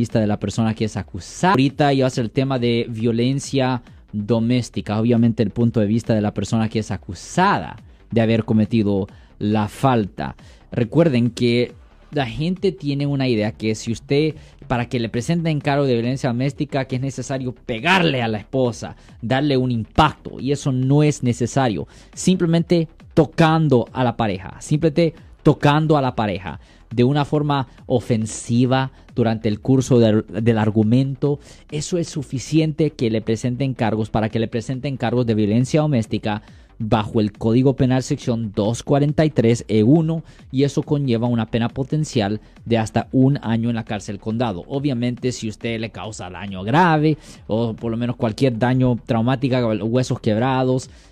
vista de la persona que es acusada. Ahorita iba a ser el tema de violencia doméstica, obviamente el punto de vista de la persona que es acusada de haber cometido la falta. Recuerden que la gente tiene una idea que si usted, para que le presenten cargo de violencia doméstica, que es necesario pegarle a la esposa, darle un impacto, y eso no es necesario. Simplemente tocando a la pareja, simplemente tocando a la pareja de una forma ofensiva durante el curso del, argumento, eso es suficiente que le presenten cargos para que le presenten cargos de violencia doméstica bajo el Código Penal sección 243E1 y eso conlleva una pena potencial de hasta un año en la cárcel condado. Obviamente si usted le causa daño grave o por lo menos cualquier daño traumático, huesos quebrados,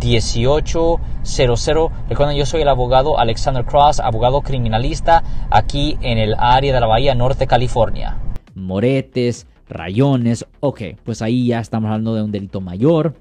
1-800-530-1800. Recuerden, yo soy el abogado Alexander Cross, abogado criminalista aquí en el área de la Bahía Norte, California. Moretes, rayones, ok, pues ahí ya estamos hablando de un delito mayor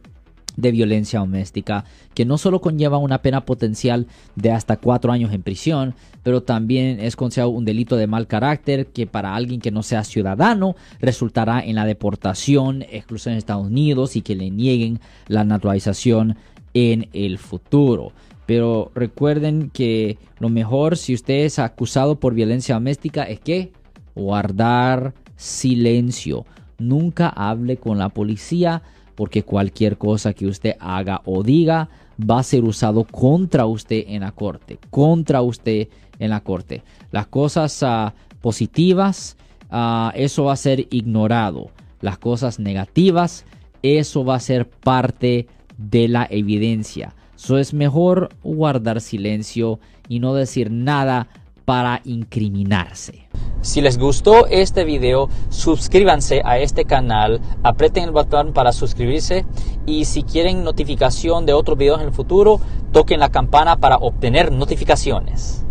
de violencia doméstica, que no solo conlleva una pena potencial de hasta cuatro años en prisión, pero también es considerado un delito de mal carácter que para alguien que no sea ciudadano resultará en la deportación, exclusión en Estados Unidos y que le nieguen la naturalización en el futuro. Pero recuerden que lo mejor si usted es acusado por violencia doméstica es que guardar silencio. Nunca hable con la policía porque cualquier cosa que usted haga o diga va a ser usado contra usted en la corte, contra usted en la corte. Las cosas uh, positivas, uh, eso va a ser ignorado. Las cosas negativas, eso va a ser parte de la evidencia. Eso es mejor guardar silencio y no decir nada para incriminarse. Si les gustó este video, suscríbanse a este canal, aprieten el botón para suscribirse y si quieren notificación de otros videos en el futuro, toquen la campana para obtener notificaciones.